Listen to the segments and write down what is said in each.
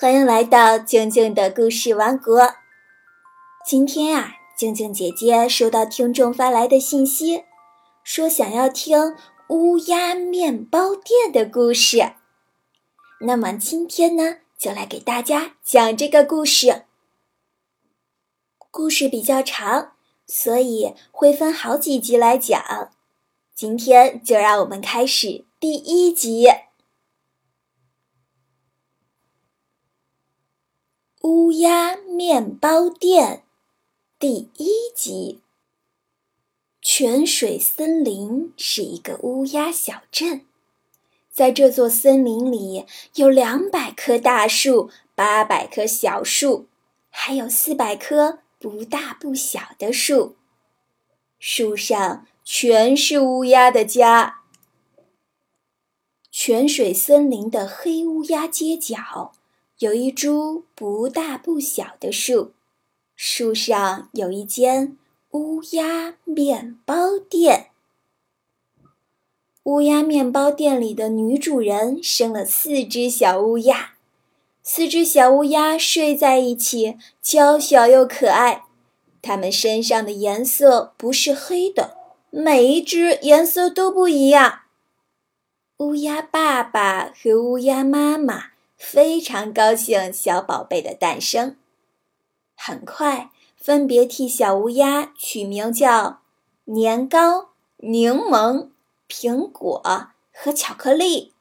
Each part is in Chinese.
欢迎来到静静的故事王国。今天啊，静静姐姐收到听众发来的信息，说想要听乌鸦面包店的故事。那么今天呢，就来给大家讲这个故事。故事比较长，所以会分好几集来讲。今天就让我们开始第一集。乌鸦面包店第一集。泉水森林是一个乌鸦小镇，在这座森林里有两百棵大树，八百棵小树，还有四百棵不大不小的树。树上全是乌鸦的家。泉水森林的黑乌鸦街角。有一株不大不小的树，树上有一间乌鸦面包店。乌鸦面包店里的女主人生了四只小乌鸦，四只小乌鸦睡在一起，娇小又可爱。它们身上的颜色不是黑的，每一只颜色都不一样。乌鸦爸爸和乌鸦妈妈。非常高兴小宝贝的诞生，很快分别替小乌鸦取名叫年糕、柠檬、苹果和巧克力。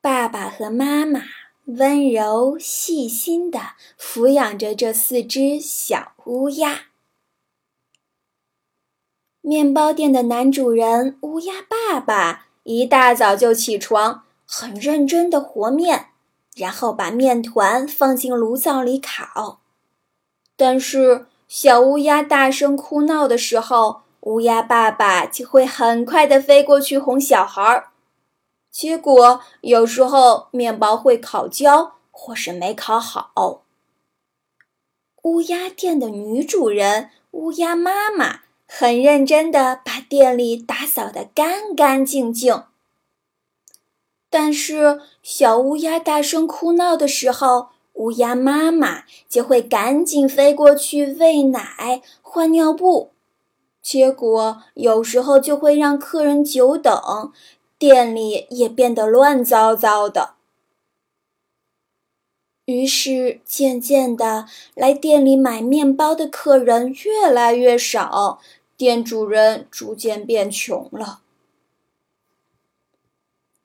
爸爸和妈妈温柔细心地抚养着这四只小乌鸦。面包店的男主人乌鸦爸爸一大早就起床。很认真的和面，然后把面团放进炉灶里烤。但是小乌鸦大声哭闹的时候，乌鸦爸爸就会很快的飞过去哄小孩儿。结果有时候面包会烤焦，或是没烤好。乌鸦店的女主人乌鸦妈妈很认真的把店里打扫得干干净净。但是，小乌鸦大声哭闹的时候，乌鸦妈妈就会赶紧飞过去喂奶、换尿布，结果有时候就会让客人久等，店里也变得乱糟糟的。于是，渐渐的，来店里买面包的客人越来越少，店主人逐渐变穷了。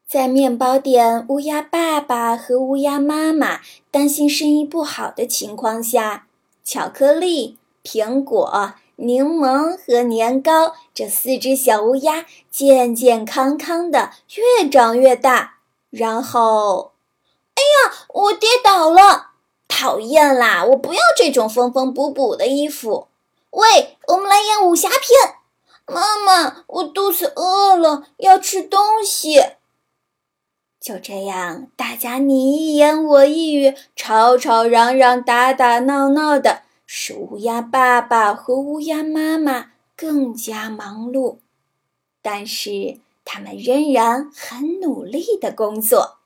在面包店，乌鸦爸爸和乌鸦妈妈担心生意不好的情况下，巧克力、苹果、柠檬和年糕这四只小乌鸦健健康康的越长越大。然后，哎呀，我跌倒了！讨厌啦！我不要这种缝缝补补的衣服。喂，我们来演武侠片。妈妈，我肚子饿了，要吃东西。就这样，大家你一言我一语，吵吵嚷嚷，打打闹闹的，使乌鸦爸爸和乌鸦妈妈更加忙碌。但是他们仍然很努力的工作。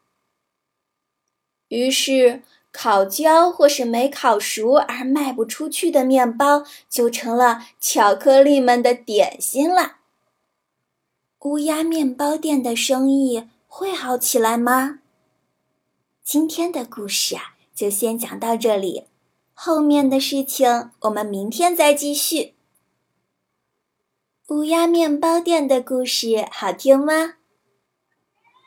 于是，烤焦或是没烤熟而卖不出去的面包，就成了巧克力们的点心了。乌鸦面包店的生意。会好起来吗？今天的故事啊，就先讲到这里，后面的事情我们明天再继续。乌鸦面包店的故事好听吗？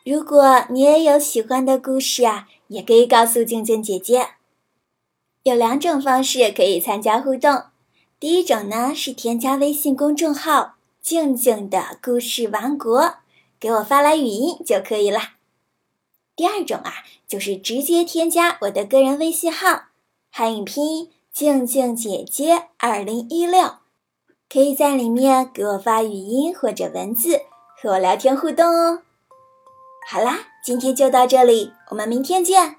如果你也有喜欢的故事啊，也可以告诉静静姐姐。有两种方式可以参加互动，第一种呢是添加微信公众号“静静的故事王国”。给我发来语音就可以了。第二种啊，就是直接添加我的个人微信号，汉语拼音静静姐姐二零一六，可以在里面给我发语音或者文字和我聊天互动哦。好啦，今天就到这里，我们明天见。